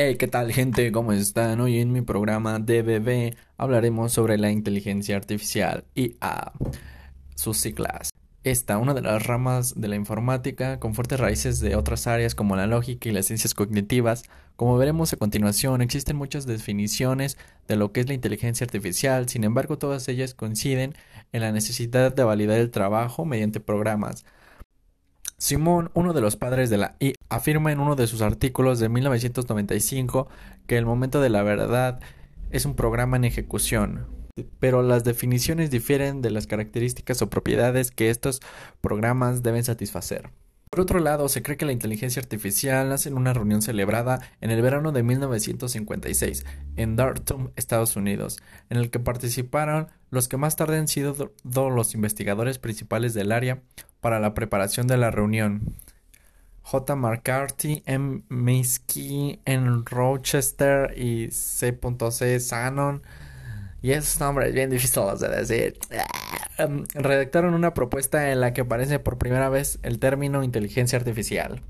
Hey, ¿qué tal gente? ¿Cómo están? Hoy en mi programa DBB hablaremos sobre la inteligencia artificial IA, sus siglas. Esta, una de las ramas de la informática con fuertes raíces de otras áreas como la lógica y las ciencias cognitivas. Como veremos a continuación, existen muchas definiciones de lo que es la inteligencia artificial, sin embargo todas ellas coinciden en la necesidad de validar el trabajo mediante programas. Simón, uno de los padres de la IA, afirma en uno de sus artículos de 1995 que el momento de la verdad es un programa en ejecución, pero las definiciones difieren de las características o propiedades que estos programas deben satisfacer. Por otro lado, se cree que la inteligencia artificial nace en una reunión celebrada en el verano de 1956 en Dartmouth, Estados Unidos, en el que participaron los que más tarde han sido los investigadores principales del área para la preparación de la reunión. J. McCarthy, M. Minsky en Rochester y C.C. Shannon. Y esos nombres bien difíciles de decir. Em, redactaron una propuesta en la que aparece por primera vez el término inteligencia artificial.